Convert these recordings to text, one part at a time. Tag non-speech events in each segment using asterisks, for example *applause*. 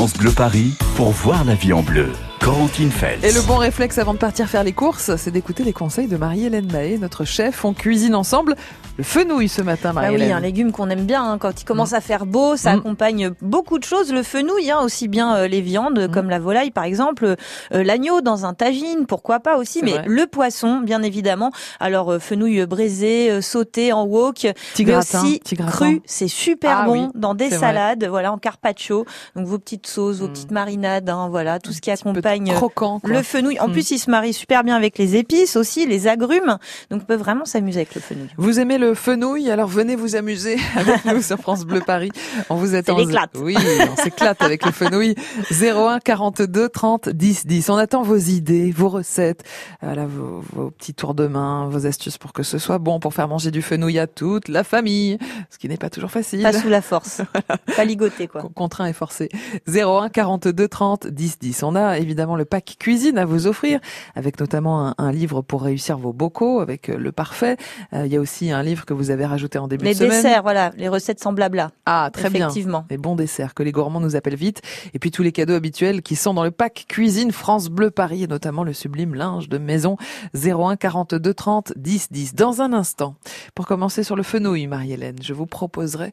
France Bleu Paris pour voir la vie en bleu. Corentine Fels. Et le bon réflexe avant de partir faire les courses, c'est d'écouter les conseils de Marie-Hélène Mahé, notre chef. On cuisine ensemble le fenouil ce matin, Ah Marie-Hélène. oui, un légume qu'on aime bien. hein. Quand il commence à faire beau, ça Mm. accompagne beaucoup de choses. Le fenouil, hein, aussi bien euh, les viandes, Mm. comme la volaille par exemple, euh, l'agneau dans un tagine, pourquoi pas aussi. Mais vrai. le poisson, bien évidemment. Alors euh, fenouil braisé, euh, sauté en wok, Petit mais gratin, aussi petit cru. C'est super Ah bon oui, dans des vrai. salades, voilà, en carpaccio. Donc vos petites sauces, vos Mm. petites marinades, hein, voilà, tout ce qui accompagne. euh, croquant. le fenouil. En Mm. plus, il se marie super bien avec les épices aussi, les agrumes. Donc, on peut vraiment s'amuser avec le fenouil. Vous aimez le fenouil, alors venez vous amuser *laughs* avec nous sur France Bleu Paris. On vous attend. l'éclate. Oui, on s'éclate avec le fenouil. 01 42 30 10 10. On attend vos idées, vos recettes, voilà, vos, vos petits tours de main, vos astuces pour que ce soit bon pour faire manger du fenouil à toute la famille, ce qui n'est pas toujours facile. Pas sous la force. *laughs* Pas ligoté, quoi. Con- contraint et forcé. 01 42 30 10 10. On a évidemment le pack cuisine à vous offrir, avec notamment un, un livre pour réussir vos bocaux, avec euh, le parfait. Euh, Il y a aussi un livre que vous avez rajouté en début Les de semaine. desserts, voilà, les recettes sans blabla. Ah, très bien. Effectivement. Les bons desserts que les gourmands nous appellent vite. Et puis tous les cadeaux habituels qui sont dans le pack cuisine France Bleu Paris, et notamment le sublime linge de maison 01 42 30 10 10. Dans un instant, pour commencer sur le fenouil, Marie-Hélène, je vous proposerai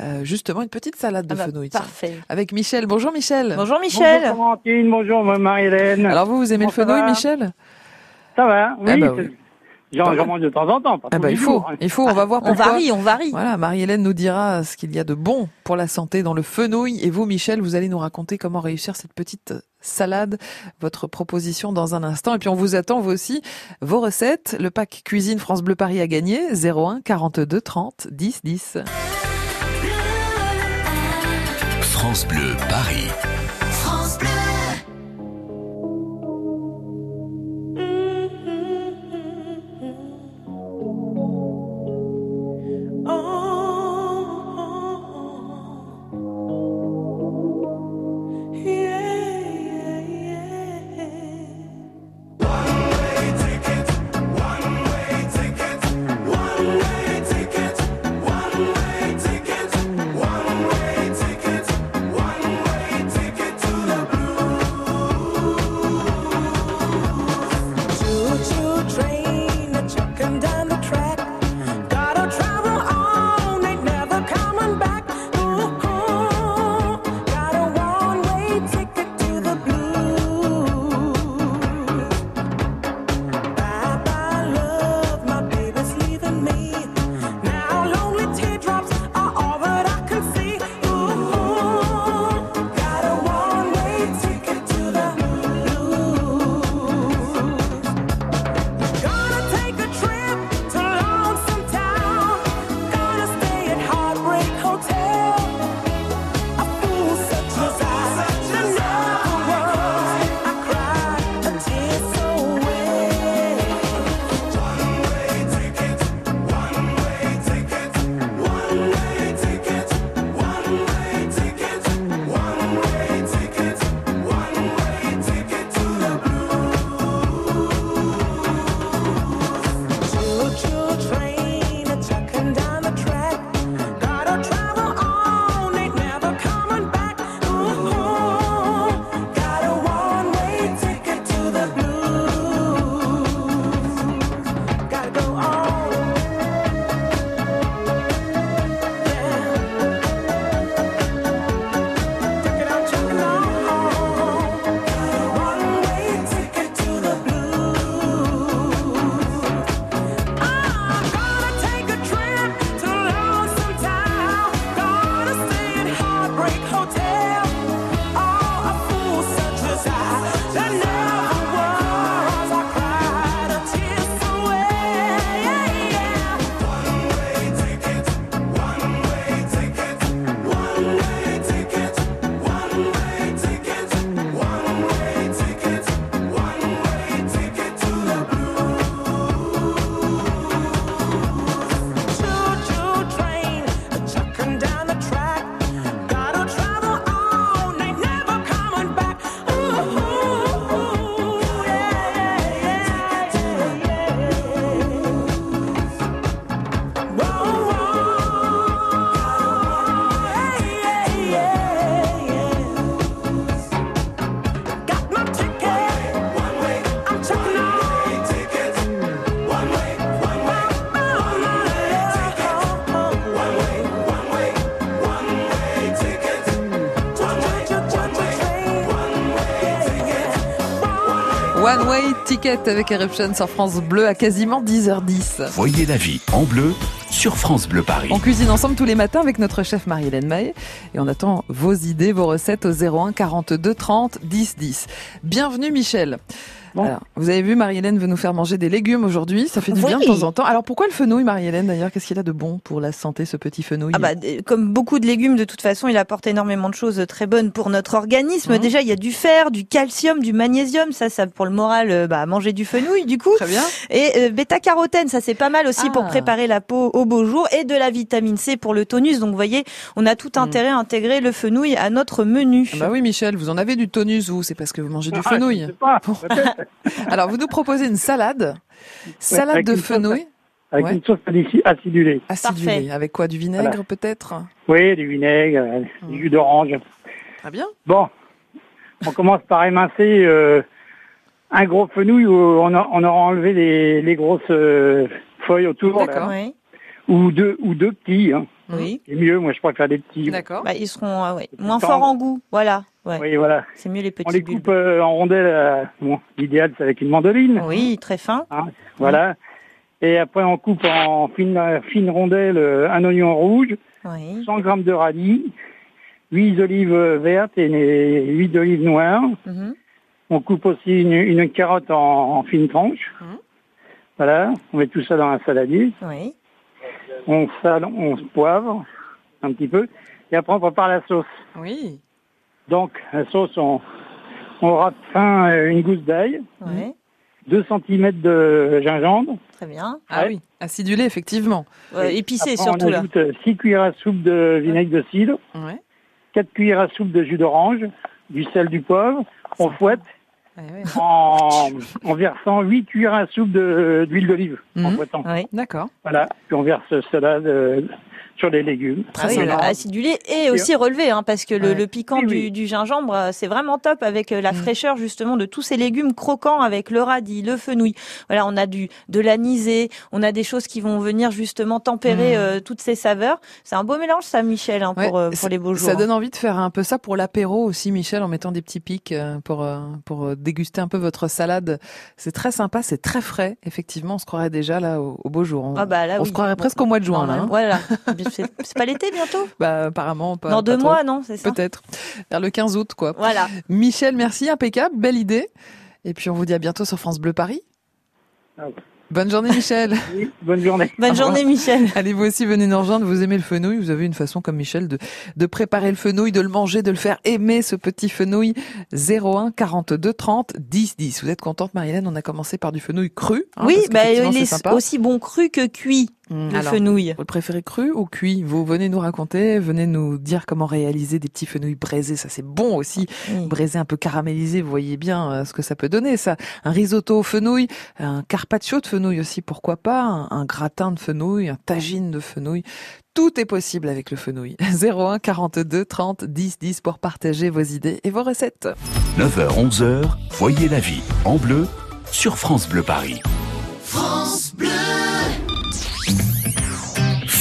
euh, justement une petite salade de Ah bah, fenouil. tiens. parfait. Avec Michel. Bonjour Michel. Bonjour Michel. Bonjour Florentine, bonjour Marie-Hélène. Alors vous, vous aimez Comment le fenouil, Michel? Ça va Oui, Ah bah oui. j'en mange de temps en temps. Pas Ah bah les il faut, jours, hein. il faut. On va voir On varie, on varie. Voilà, Marie-Hélène nous dira ce qu'il y a de bon pour la santé dans le fenouil. Et vous, Michel, vous allez nous raconter comment réussir cette petite salade, votre proposition dans un instant. Et puis on vous attend, vous aussi, vos recettes. Le pack cuisine France Bleu Paris a gagné 01 42 30 10 10. France Bleu Paris. Avec Eruption sur France Bleu à quasiment 10h10. Voyez la vie en bleu sur France Bleu Paris. On cuisine ensemble tous les matins avec notre chef Marie-Hélène Maé et on attend vos idées, vos recettes au 01 42 30 10 10. Bienvenue Michel. Bon. Alors, vous avez vu, Marie-Hélène veut nous faire manger des légumes aujourd'hui. Ça fait du bien de temps en temps. Alors pourquoi le fenouil, Marie-Hélène d'ailleurs? Qu'est-ce qu'il a de bon pour la santé, ce petit fenouil? Ah bah, comme beaucoup de légumes, de toute façon, il apporte énormément de choses très bonnes pour notre organisme. Mhm. Déjà, il y a du fer, du calcium, du magnésium. Ça, ça pour le moral, euh, bah, manger du fenouil, du coup. Très bien. Et euh, bêta-carotène, ça c'est pas mal aussi Ah. pour préparer la peau au beau jour. Et de la vitamine C pour le tonus. Donc, vous voyez, on a tout Mhm. intérêt à intégrer le fenouil à notre menu. Ah bah oui, Michel, vous en avez du tonus, vous. C'est parce que vous mangez du Ah, fenouil. je sais pas, Bon. peut-être. *laughs* *laughs* Alors, vous nous proposez une salade. Salade de fenouil Avec Ouais. une sauce acidulée. acidulée. Parfait. Avec quoi? Du vinaigre Voilà. peut-être? Oui, du vinaigre, euh, du jus d'orange. Très bien. Bon, on commence par émincer euh, un gros fenouil où on, a- on aura enlevé les, les grosses euh, feuilles autour. D'accord. Ouais. Ou deux, ou deux petits. Hein. Oui. C'est mieux, moi je préfère des petits. D'accord. Bah, ils seront euh, ouais, moins forts en goût. Voilà. Ouais. Oui, voilà. C'est mieux les petits On les coupe euh, en rondelles. euh, bon, l'idéal c'est avec une mandoline. Oui, très fin. Hein, voilà. Et après on coupe en fines fine rondelles euh, un oignon rouge, Oui. 100 grammes de radis, 8 olives vertes et 8 d'olives noires. Mhm. On coupe aussi une, une carotte en, en fines tranches. Mhm. Voilà, on met tout ça dans un saladier. Oui. On sale, on se poivre un petit peu. Et après, on prépare la sauce. Oui. Donc, la sauce, on, on râpe fin euh, une gousse d'ail, Ouais. 2 cm de gingembre. Très bien. Ah Ouais. oui. Acidulé, effectivement. Euh, épicé Après, surtout on là. ajoute 6 cuillères à soupe de vinaigre de cidre, Ouais. 4 cuillères à soupe de jus d'orange, du sel, du poivre. On fouette En, en versant 8 cuillères à soupe de- d'huile d'olive en Mhm. fouettant. Oui. D'accord. Voilà, puis on verse cela euh, sur les légumes. Ah oui, acidulé et aussi relevé, hein, parce que le, Ouais. le piquant Oui, du, oui. du gingembre, euh, c'est vraiment top avec euh, la Mm. fraîcheur justement de tous ces légumes croquants avec le radis, le fenouil. Voilà, on a du de l'anisé, on a des choses qui vont venir justement tempérer Mm. euh, toutes ces saveurs. C'est un beau mélange ça, Michel, hein, Ouais, pour, euh, pour les beaux jours. Ça donne envie de faire un peu ça pour l'apéro aussi, Michel, en mettant des petits pics euh, pour euh, pour déguster un peu votre salade. C'est très sympa, c'est très frais. Effectivement, on se croirait déjà là au, au beau jour. On, Ah bah là, on oui. se croirait presque au mois de juin là. hein. Voilà. *laughs* c'est pas l'été bientôt? Bah apparemment pas. Dans pas deux trop. mois, non C'est ça? Peut-être. Vers le 15 août, quoi. Voilà. Michel, merci, impeccable, belle idée. Et puis on vous dit à bientôt sur France Bleu Paris. Ah ouais. Bonne journée, Michel. *laughs* Oui, bonne journée. Bonne journée, Michel. Allez, vous aussi, venez nous rejoindre. Vous aimez le fenouil. Vous avez une façon, comme Michel, de, de préparer le fenouil, de le manger, de le faire aimer, ce petit fenouil. 01 42 30 10 10. Vous êtes contente, Marilène? On a commencé par du fenouil cru. hein, oui, bah, il est aussi bon cru que cuit, Hum, le alors, fenouil. Vous le préférez cru ou cuit Vous venez nous raconter, venez nous dire comment réaliser des petits fenouils braisés. Ça, c'est bon aussi. Braisé un peu caramélisé, vous voyez bien euh, ce que ça peut donner, ça. Un risotto au fenouil, un carpaccio de fenouil aussi, pourquoi pas, un, un gratin de fenouil, un tagine de fenouil. Tout est possible avec le fenouil. 01 42 30 10 10 pour partager vos idées et vos recettes. 9h, 11h, voyez la vie en bleu sur France Bleu Paris.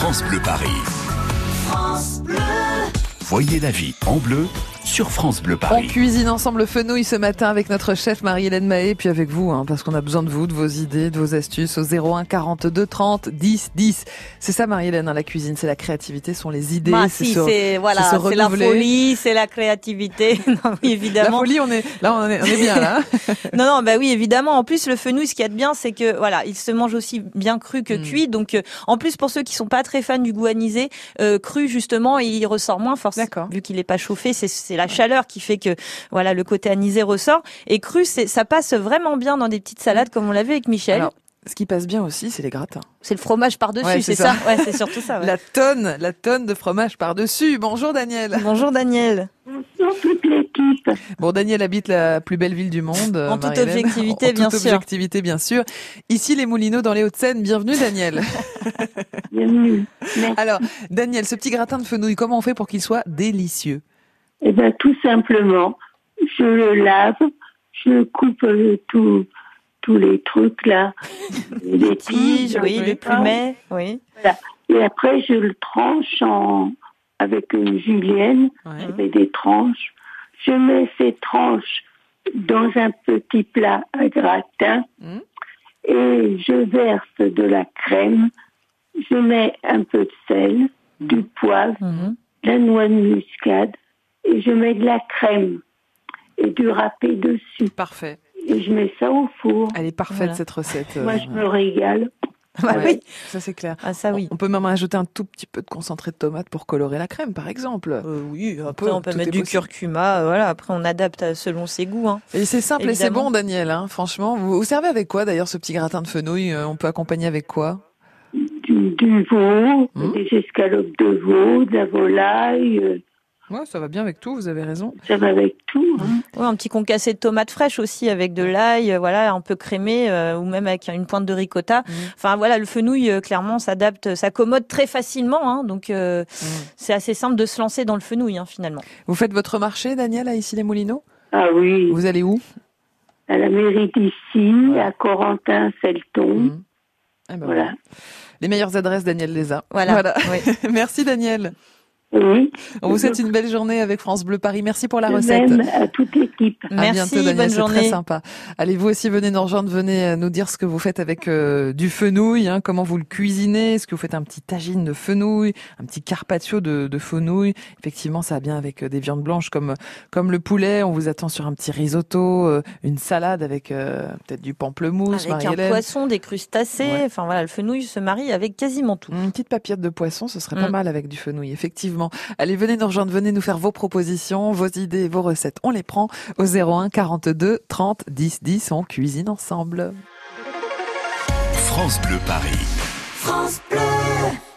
France Bleu Paris. Voyez la vie en bleu sur France Bleu On Paris. cuisine ensemble le fenouil ce matin avec notre chef Marie-Hélène Mahé, puis avec vous, hein, parce qu'on a besoin de vous, de vos idées, de vos astuces au 01 42 30 10 10. C'est ça Marie-Hélène, hein, la cuisine, c'est la créativité, ce sont les idées. Bah, c'est si, c'est voilà, c'est la folie, c'est la créativité. *laughs* non, oui, La évidemment. folie, on est là, on est, on est bien là. hein. *laughs* Non, non, bah oui, évidemment. En plus, le fenouil, ce qu'il y a de bien, c'est que voilà, il se mange aussi bien cru que Mm. cuit. Donc, euh, en plus, pour ceux qui sont pas très fans du goût anisé, euh, cru justement, il ressort moins forcément. D'accord. Vu qu'il est pas chauffé, c'est la chaleur qui fait que voilà, le côté anisé ressort. Et cru, c'est ça passe vraiment bien dans des petites salades, comme on l'a vu avec Michel. Alors, ce qui passe bien aussi, c'est les gratins. c'est le fromage par dessus, Ouais, c'est ça. ça. Ouais, c'est surtout ça. *laughs* ouais. La tonne, la tonne de fromage par-dessus. Bonjour Daniel. Bonjour Daniel. Bonjour toute l'équipe. Bon, Daniel habite la plus belle ville du monde. En toute objectivité, en bien toute sûr. objectivité, bien sûr. Ici, les Moulineaux dans les Hauts-de-Seine. Bienvenue, Daniel. *laughs* Bienvenue. Merci. Alors, Daniel, ce petit gratin de fenouil, comment on fait pour qu'il soit délicieux? Eh ben, tout simplement, je le lave, je coupe euh, tout- tous les trucs là, *laughs* les Tige, tiges, oui, tout le ça. plumet, oui. Et après, je le tranche en, avec une julienne, Ouais. avec des tranches. Je mets ces tranches dans un petit plat à gratin Mhm. et je verse de la crème. Je mets un peu de sel, du poivre, Mhm. de la noix de muscade et je mets de la crème et du râpé dessus. Parfait. Et je mets ça au four. Elle est parfaite, Voilà. cette recette. euh, Moi, je me régale. Bah *laughs* ouais. oui. Ça, c'est clair. Ah ça oui. On peut même ajouter un tout petit peu de concentré de tomate pour colorer la crème, par exemple. Euh, oui, après peut, on peut mettre du possible. curcuma, euh, voilà, après on adapte selon ses goûts. Hein. Et c'est simple et c'est bon, Daniel. Hein, franchement, vous, vous servez avec quoi d'ailleurs ce petit gratin de fenouil On peut accompagner avec quoi? Du, du veau, Mhm. des escalopes de veau, de la volaille. Ouais, ça va bien avec tout. Vous avez raison. Ça va avec tout. hein. Ouais, un petit concassé de tomates fraîches aussi avec de l'ail, euh, voilà, un peu crémé euh, ou même avec une pointe de ricotta. Mhm. Enfin voilà, le fenouil euh, clairement s'adapte, s'accommode très facilement, hein, donc euh, c'est assez simple de se lancer dans le fenouil hein, finalement. Vous faites votre marché, Daniel, à ici les Moulineaux? Ah oui, Vous allez où? À la mairie d'ici, à Corentin, Celton. Mhm. Eh ben Voilà. voilà. Les meilleures adresses, Daniel les a. Voilà. Oui. *laughs* Merci, Daniel. Oui, On vous souhaite une belle journée avec France Bleu Paris. Merci pour la de recette. même à toute l'équipe. À Merci, bientôt, Daniel, bonne c'est journée. très sympa. Allez, vous aussi, venez nous rejoindre, venez euh, nous dire ce que vous faites avec euh, du fenouil, hein, comment vous le cuisinez, est-ce que vous faites un petit tagine de fenouil, un petit carpaccio de, de fenouil. Effectivement, ça va bien avec euh, des viandes blanches comme comme le poulet. On vous attend sur un petit risotto, euh, une salade avec euh, peut-être du pamplemousse, Avec un poisson, des crustacés, Ouais. enfin voilà, le fenouil se marie avec quasiment tout. Une petite papillette de poisson, ce serait pas Mm. mal avec du fenouil, effectivement. Allez, venez nous rejoindre, venez nous faire vos propositions, vos idées, vos recettes. On les prend au 01 42 30 10 10. On cuisine ensemble. France Bleu Paris.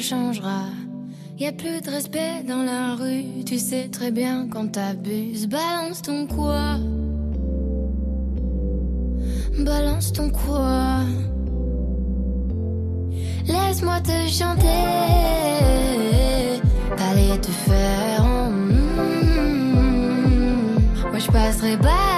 Changera. Y a plus de respect dans la rue, tu sais très bien quand t'abuses. Balance ton quoi? Balance ton quoi? Laisse-moi te chanter, aller te faire. Moi je passerai pas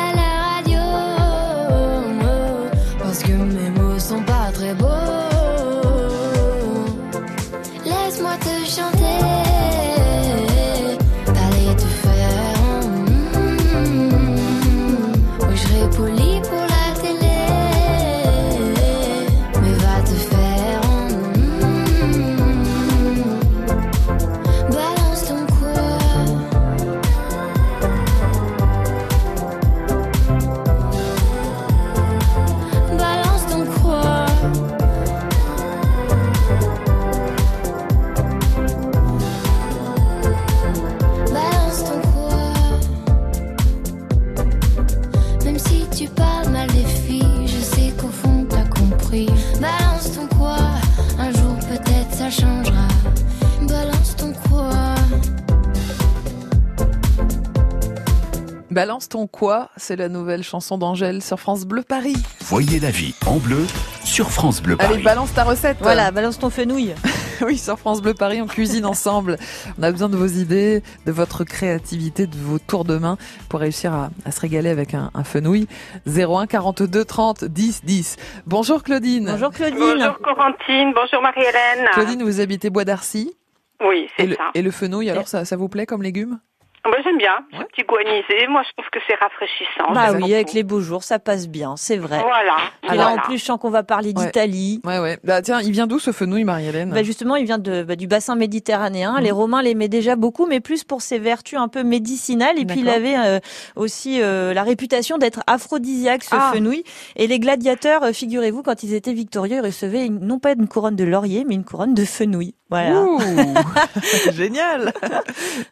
Balance ton quoi C'est la nouvelle chanson d'Angèle sur France Bleu Paris. Voyez la vie en bleu sur France Bleu Paris. Allez, balance ta recette. Voilà, balance ton fenouil. *laughs* oui, sur France Bleu Paris, on cuisine ensemble. On a besoin de vos idées, de votre créativité, de vos tours de main pour réussir à, à se régaler avec un, un fenouil. 01 42 30 10 10. Bonjour Claudine. Bonjour Claudine. Bonjour Corentine, bonjour Marie-Hélène. Claudine, vous habitez Bois d'Arcy. Oui, Et c'est le, ça. et le fenouil, alors ça, ça vous plaît comme légume? Moi j'aime bien, ce petit goût anisé, moi je trouve que c'est rafraîchissant. Bah oui, avec les beaux jours, ça passe bien, c'est vrai. Voilà. Et là, en plus, je sens qu'on va parler Ouais. d'Italie. Ouais, ouais. Bah tiens, il vient d'où ce fenouil, Marie-Hélène? Bah justement, il vient de, bah, du bassin méditerranéen. Mhm. Les Romains l'aimaient déjà beaucoup, mais plus pour ses vertus un peu médicinales. Et puis il avait euh, aussi euh, la réputation d'être aphrodisiaque, ce Ah. fenouil. Et les gladiateurs, euh, figurez-vous, quand ils étaient victorieux, ils recevaient une- non pas une couronne de laurier, mais une couronne de fenouil. Voilà. Ouh, *laughs* *laughs* Génial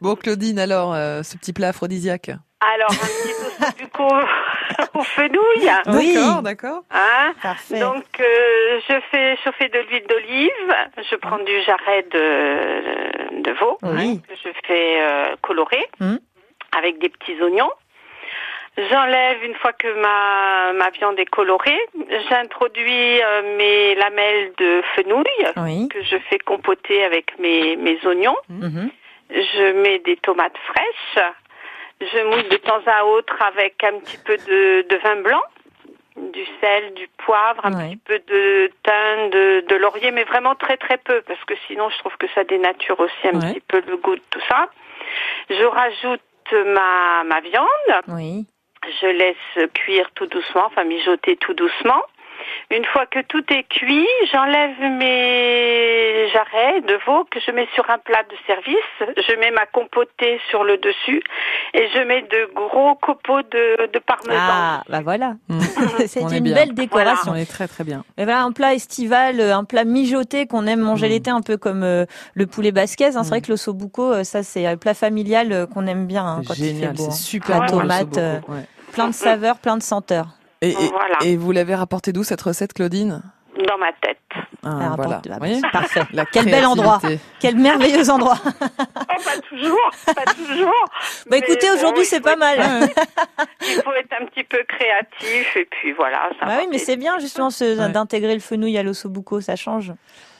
Bon, Claudine, alors, euh, ce petit plat aphrodisiaque Alors un petit osso du coup *laughs* au fenouil. Oui. D'accord, d'accord. Hein Parfait. Donc euh, je fais chauffer de l'huile d'olive, je prends du jarret de, de veau Oui. que je fais euh, colorer Mhm. avec des petits oignons. J'enlève une fois que ma, ma viande est colorée. J'introduis euh, mes lamelles de fenouil Oui. que je fais compoter avec mes, mes oignons. Mhm. Je mets des tomates fraîches. Je mouille de temps à autre avec un petit peu de, de vin blanc, du sel, du poivre, un Ouais. petit peu de thym, de, de laurier, mais vraiment très très peu, parce que sinon je trouve que ça dénature aussi un Ouais. petit peu le goût de tout ça. Je rajoute ma, ma viande. Oui. Je laisse cuire tout doucement, enfin mijoter tout doucement. Une fois que tout est cuit, j'enlève mes jarrets de veau que je mets sur un plat de service. Je mets ma compotée sur le dessus et je mets de gros copeaux de, de parmesan. Ah, bah voilà. *laughs* *laughs* C'est une belle décoration. On est très très bien. Et voilà un plat estival, euh, un plat mijoté qu'on aime manger Mm. l'été, un peu comme euh, le poulet basquez. hein. C'est Mm. vrai que l'ossobuco, euh, ça c'est un plat familial qu'on aime bien hein, quand il fait Génial, beau. c'est hein. super La le tomate, euh, Ouais. plein de saveurs, plein de senteurs. Et, et, Voilà. et vous l'avez rapporté d'où cette recette, Claudine? Dans ma tête. Ah, Ah, voilà. bon, Vous voyez? Parfait. La Quel bel endroit. Quel merveilleux endroit. *laughs* Oh, pas toujours, pas toujours. Bah Mais écoutez, aujourd'hui c'est pas être- mal. *laughs* *laughs* Il faut être un petit peu créatif et puis voilà. ça Bah oui, mais c'est bien justement ce- Ouais. d'intégrer le fenouil à l'ossobuco, ça change.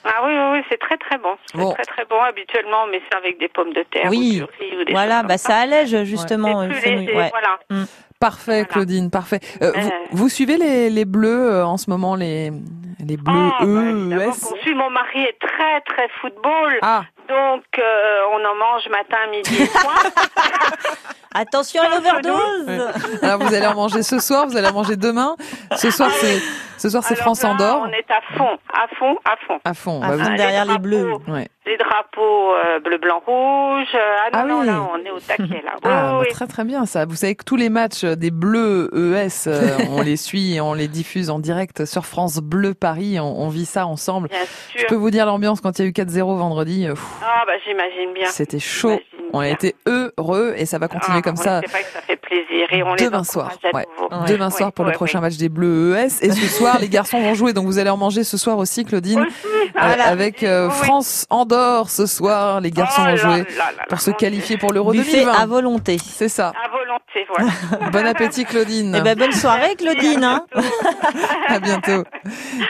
Ah oui, oui, oui, c'est très très bon. C'est Bon. très très bon. Habituellement, on met ça avec des pommes de terre Oui. ou du riz ou des Voilà, bah ça allège justement C'est le plus fenouil. léger, Ouais. voilà. Parfait, Voilà. Claudine, parfait. Euh, vous, Euh. vous suivez les, les bleus euh, en ce moment, les, les bleus Ah, bah, E, évidemment ES qu'on suit. Mon mari est très très football, Ah, donc euh, on en mange matin, midi et soir. *laughs* Attention à l'overdose. alors vous allez en manger ce soir, vous allez en manger demain. Ce soir, c'est ce soir c'est France Andorre. On est à fond, à fond, à fond. À fond. À Bah, fond vous- derrière les drapeaux, bleus. ouais. Les drapeaux euh, bleu, blanc, rouge. euh, Ah non, Ah non, là, on est au taquet là. *laughs* Ah, Oui, bah, oui. très très bien ça. Vous savez que tous les matchs des Bleus ES, euh, *laughs* on les suit et on les diffuse en direct sur France Bleu Paris. On, on vit ça ensemble. Bien Je sûr. peux vous dire l'ambiance quand il y a eu 4-0 vendredi. euh, pff, Ah bah j'imagine bien. C'était chaud. On a été heureux et ça va continuer Ah, comme ça C'est vrai que ça fait plaisir et on les demain soir. à Ouais. nouveau. Ouais. Demain soir pour ouais, le prochain ouais. match des Bleus ES. Et ce soir, les garçons vont jouer, donc vous allez en manger ce soir aussi, Claudine. Aussi. Euh, avec euh, France Andorre ce soir, les garçons Oh vont jouer là là pour se qualifier pour l'Euro Buffet 2020. à volonté. C'est ça. À volonté, voilà. *laughs* Bon appétit Claudine. Eh ben, bonne soirée, Claudine. Hein *laughs* À bientôt.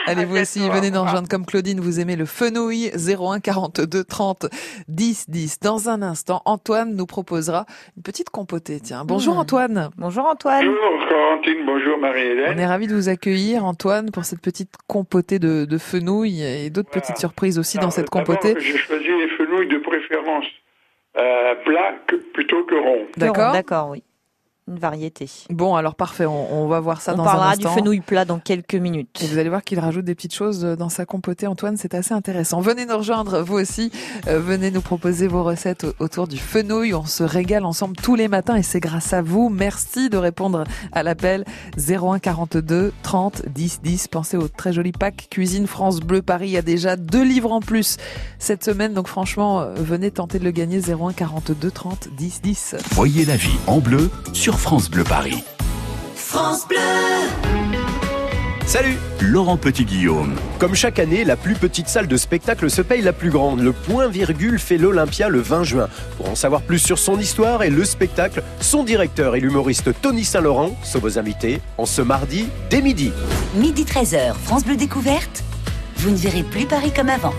Allez, vous aussi, venez nous rejoindre comme Claudine. Vous aimez le fenouil 01 42 30 10 10. Dans un instant, Antoine nous proposera une petite compotée. Tiens, bonjour Hmm. Antoine. Bonjour Antoine. Bonjour Corentine, bonjour On Marie-Hélène. est ravis de vous accueillir, Antoine, pour cette petite compotée de, de fenouil et d'autres Voilà. petites surprises aussi dans cette d'abord, compotée. J'ai choisi les fenouilles de préférence euh, plats que- plutôt que ronds. D'accord. D'accord, oui. Une variété. Bon, alors parfait, on, on va voir ça On dans un parlera du instant. fenouil plat dans quelques minutes. Et vous allez voir qu'il rajoute des petites choses dans sa compotée. Antoine, c'est assez intéressant. Venez nous rejoindre, vous aussi. Euh, venez nous proposer vos recettes au- autour du fenouil. On se régale ensemble tous les matins et c'est grâce à vous. Merci de répondre à l'appel 01 42 30 10 10. Pensez au très joli pack Cuisine France Bleu Paris. Il y a déjà deux livres en plus cette semaine. Donc franchement, euh, venez tenter de le gagner 01 42 30 10 10. Voyez la vie en bleu sur France Bleu Paris. France Bleu. Salut Laurent Petit-Guillaume. Comme chaque année, la plus petite salle de spectacle se paye la plus grande. Le point virgule fait l'Olympia le 20 juin. Pour en savoir plus sur son histoire et le spectacle, son directeur et l'humoriste Tony Saint-Laurent sont vos invités en ce mardi dès midi. Midi 13h, France Bleu Découverte. Vous ne verrez plus Paris comme avant.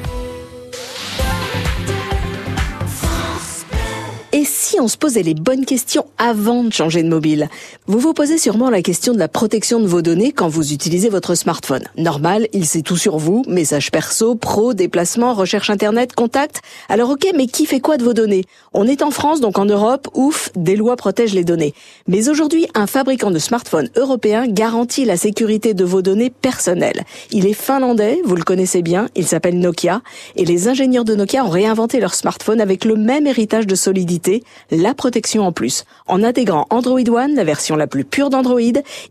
Si on se posait les bonnes questions avant de changer de mobile Vous vous posez sûrement la question de la protection de vos données quand vous utilisez votre smartphone. Normal, il sait tout sur vous, messages perso, pro, déplacements, recherche internet, contact. Alors ok, mais qui fait quoi de vos données? On est en France, donc en Europe, ouf, des lois protègent les données. Mais aujourd'hui, un fabricant de smartphones européen garantit la sécurité de vos données personnelles. Il est finlandais, vous le connaissez bien, il s'appelle Nokia, et les ingénieurs de Nokia ont réinventé leur smartphone avec le même héritage de solidité, la protection en plus. En intégrant Android One, la version la plus pure d'Android,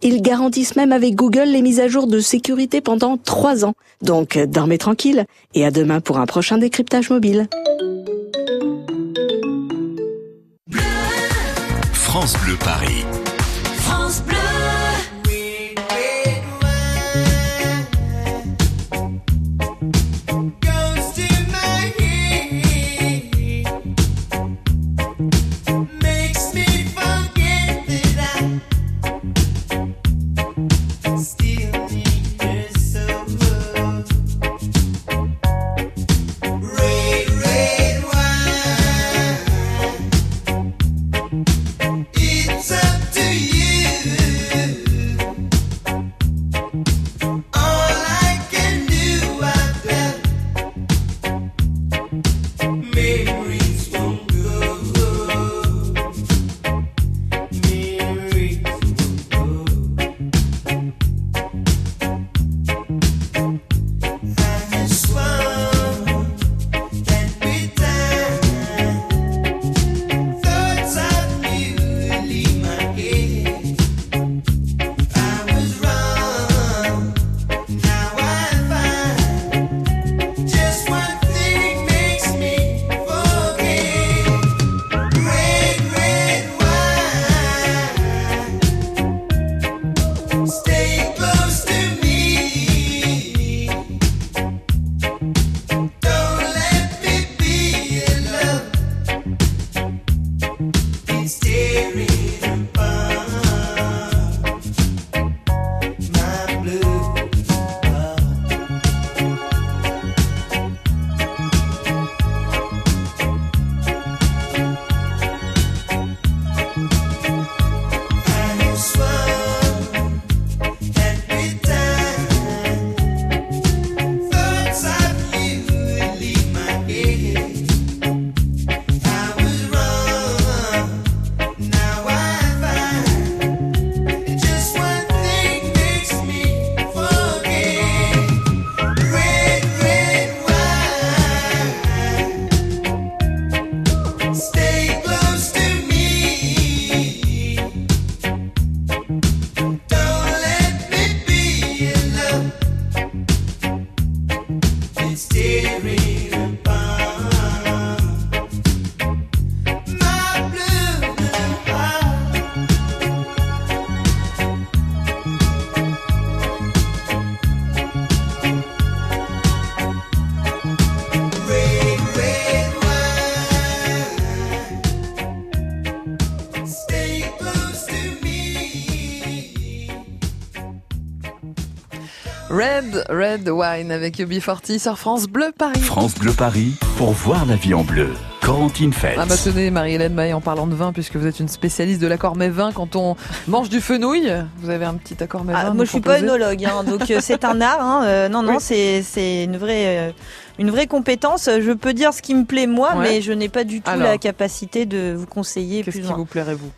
ils garantissent même avec Google les mises à jour de sécurité pendant trois ans. Donc, dormez tranquille, et à demain pour un prochain décryptage mobile. Red, Red Wine avec UB40 sur France Bleu Paris. France Bleu Paris, pour voir la vie en bleu. Corentine Feltz. Ah bah tenez, Marie-Hélène Maé, en parlant de vin, puisque vous êtes une spécialiste de l'accord mets vin, quand on *laughs* mange du fenouil, vous avez un petit accord vin Ah, à moi, je suis pas œnologue, hein, donc euh, c'est un art. Hein, euh, non, non, Oui. c'est c'est une vraie euh, une vraie compétence. Je peux dire ce qui me plaît moi, Ouais. mais je n'ai pas du tout Alors. la capacité de vous conseiller Qu'est-ce plus qui vous plairait, vous?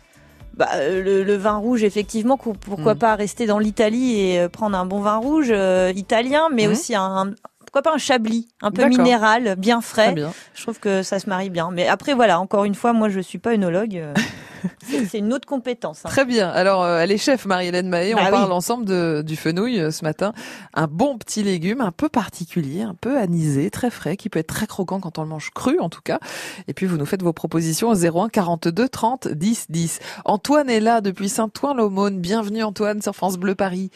Bah, euh, le, le vin rouge, effectivement, pourquoi Mm. pas rester dans l'Italie et euh, prendre un bon vin rouge euh, italien, mais Mhm. aussi un, pourquoi pas un chablis, un peu minéral, bien frais. Bien. Je trouve que ça se marie bien. Mais après, voilà, encore une fois, moi, je suis pas œnologue. euh, *laughs* c'est c'est une autre compétence. hein. Très bien. Alors, euh, elle est chef, Marie-Hélène Mahé. Bah on oui. parle ensemble de, du fenouil euh, ce matin. Un bon petit légume, un peu particulier, un peu anisé, très frais, qui peut être très croquant quand on le mange cru, en tout cas. Et puis, vous nous faites vos propositions au 01 42 30 10 10. Antoine est là depuis Saint-Ouen-l'Aumône. Bienvenue, Antoine, sur France Bleu Paris.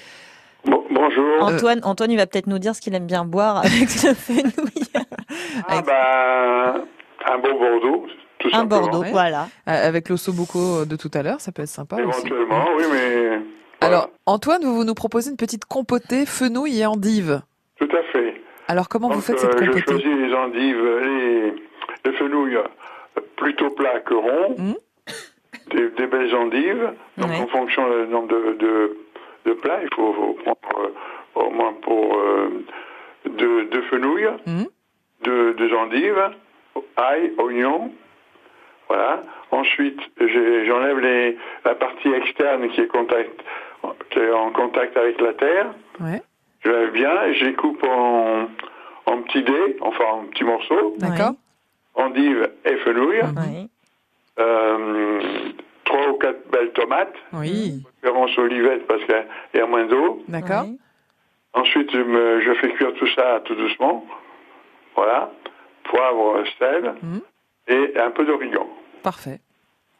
Bon- bonjour. Antoine, Antoine, il va peut-être nous dire ce qu'il aime bien boire avec le fenouil. *laughs* Ah bah, un bon Bordeaux, tout Un simplement. Bordeaux, voilà. Euh, Avec l'ossobuco de tout à l'heure, ça peut être sympa aussi. Éventuellement, oui, mais Alors, Antoine, vous, vous nous proposez une petite compotée fenouil et endive. tout à fait. Alors, comment vous faites cette euh, je compotée choisis les endives, les, les fenouils euh, plutôt plats que ronds, Mmh. des, des belles endives. Donc Ouais. en fonction du nombre de, de, de plats, il faut, faut prendre euh, au moins pour euh, deux, deux fenouilles, Mmh. deux, deux endives, ail, oignon. Voilà. Ensuite, j'enlève les, la partie externe qui est, contact, qui est en contact avec la terre. Ouais. Je lève bien et je les coupe en, en petits dés, enfin en petits morceaux, D'accord endives et fenouilles. Oui. Euh, trois ou quatre belles tomates, Oui. préférence olivettes parce qu'il y a moins d'eau. D'accord Oui. Ensuite, je, me- je fais cuire tout ça tout doucement. Voilà. Poivre, sel Mhm. et un peu d'origan. Parfait.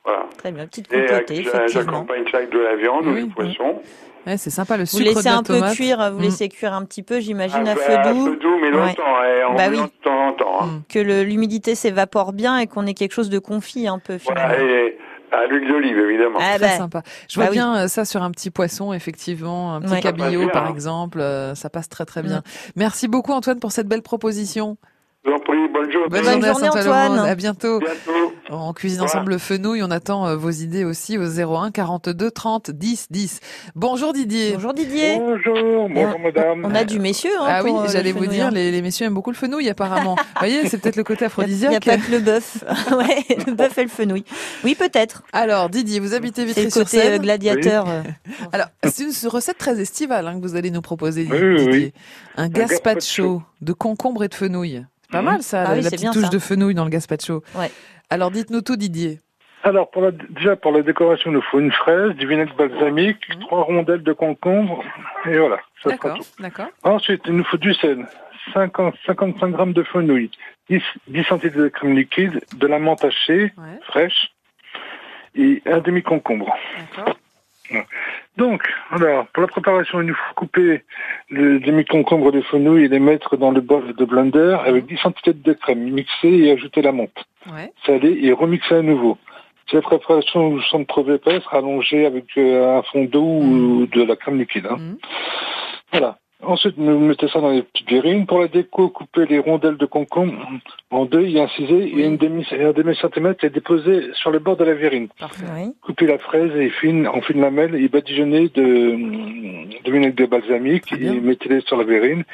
Voilà. Très bien, petite Et euh, compotée, j'accompagne ça avec de la viande ou Oui. du poisson. Ouais, c'est sympa le Vous sucre laissez de la un peu cuire, vous Mm. laissez cuire un petit peu, j'imagine, à Ah, feu bah, doux. feu doux, mais Ouais. longtemps, et en Bah oui. de temps en temps. hein. Mm. Que l'humidité s'évapore bien et qu'on ait quelque chose de confit un peu finalement. Voilà, et à l'huile d'olive, évidemment. Ah Très bah, sympa. Je vois Bah bien euh, ça sur un petit poisson, effectivement, un petit Ouais. cabillaud par hein. exemple, euh, ça passe très très bien. Merci beaucoup Antoine pour cette belle proposition. Je vous en prie, bonne journée. Bonne, journée, à journée, Saint-Ouen. Antoine. À bientôt. bientôt. On cuisine Voilà. ensemble le fenouil. On attend euh, vos idées aussi au 01 42 30 10 10. Bonjour Didier. Bonjour Didier. Bonjour, bonjour madame. On a du messieurs. Hein, Ah oui, pour, euh, j'allais vous dire, hein. les, les messieurs aiment beaucoup le fenouil apparemment. Vous voyez, c'est peut-être le côté *laughs* Il n'y a aphrodisiaque. pas que le bœuf. *laughs* ouais, le bœuf et le fenouil. Oui, peut-être. Alors Didier, vous habitez C'est le côté Vitry-sur-Seine. euh, gladiateur. euh. Alors, c'est une recette très estivale hein, que vous allez nous proposer, Oui, oui, Didier. oui. Un gazpacho de concombre et de fenouil. C'est pas Mhm. mal ça, Ah la, oui, la petite bien touche ça. de fenouil dans le gazpacho. Ouais. Alors dites-nous tout, Didier. Alors, pour la, déjà, pour la décoration, il nous faut une fraise, du vinaigre balsamique, trois rondelles de concombre, et voilà. Ça sera D'accord, tout. d'accord. Ensuite, il nous faut du sel, 50, 55 grammes de fenouil, 10, 10 centilitres de crème liquide, de la menthe hachée, Ouais, fraîche, et un demi-concombre. Donc, alors, pour la préparation, il nous faut couper le demi-concombre de fenouil et les mettre dans le bol de blender avec 10 centilitres de crème, mixer et ajouter la menthe. Ouais. saler et remixer à nouveau. Si la préparation semble trop épaisse, rallongez avec euh, un fond d'eau ou de la crème liquide. hein. Mhm. Voilà. Ensuite, vous mettez ça dans les petites verrines. Pour la déco, coupez les rondelles de concombre en deux et incisez et une demi, un demi centimètre et déposez sur le bord de la verrine. Parfait. Oui. Coupez la fraise et fine, en fine lamelle et badigeonnez de, de vinaigre de balsamique et mettez-les sur la verrine.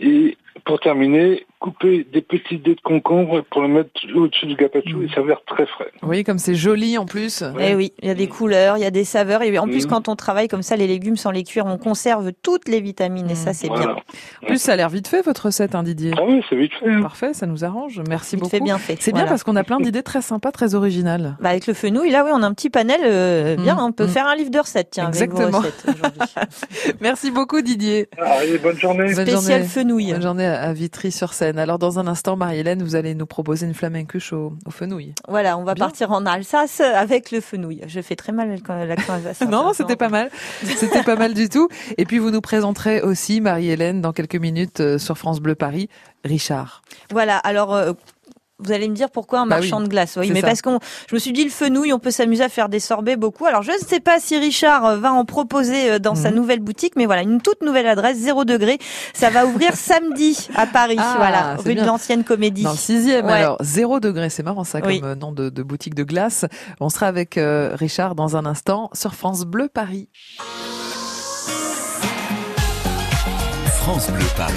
Et pour terminer, coupez des petits dés de concombre pour le mettre au-dessus du gazpacho Mhm. et ça va être très frais. Voyez comme c'est joli en plus. Eh oui, il y a des couleurs, il y a des saveurs. Et en plus, Mhm. quand on travaille comme ça, les légumes sans les cuire, on conserve toutes les vitamines. Et ça, c'est Voilà. bien. En plus, ça a l'air vite fait votre recette, hein, Didier. Ah oui, c'est vite fait. hein. Parfait, ça nous arrange. Merci Vite beaucoup. fait, bien fait. C'est bien parce qu'on a plein d'idées très sympas, très originales. Bah, avec le fenouil, là, oui, on a un petit panel euh, bien. Mm, On peut mm. faire un livre de recettes, tiens, avec Exactement. vos recettes aujourd'hui. *laughs* Merci beaucoup, Didier. Allez, bonne journée. Bonne Spécial journée. fenouil. Bonne journée à Vitry-sur-Seine. Alors, dans un instant, Marie-Hélène, vous allez nous proposer une flamencuche au, au fenouil. Voilà, on va Bien. partir en Alsace avec le fenouil. Je fais très mal quand l'accent *laughs* alsacien. Non, c'était pas mal. C'était pas mal du tout. Et puis, vous nous présenterez aussi, Marie-Hélène, dans quelques minutes euh, sur France Bleu Paris, Richard. Voilà, alors. euh, Vous allez me dire pourquoi un Bah marchand oui, de glace. Oui, mais ça. parce qu'on, je me suis dit le fenouil, on peut s'amuser à faire des sorbets beaucoup. Alors je ne sais pas si Richard euh, va en proposer euh, dans sa Mhm. nouvelle boutique, mais voilà, une toute nouvelle adresse, 0 degré. Ça va ouvrir *laughs* samedi à Paris, Ah, voilà, rue de l'ancienne comédie. Dans le sixième, Ouais. alors, zéro degré, c'est marrant ça comme Oui. euh, nom de, de boutique de glace. On sera avec euh, Richard dans un instant sur France Bleu Paris. France Bleu Paris.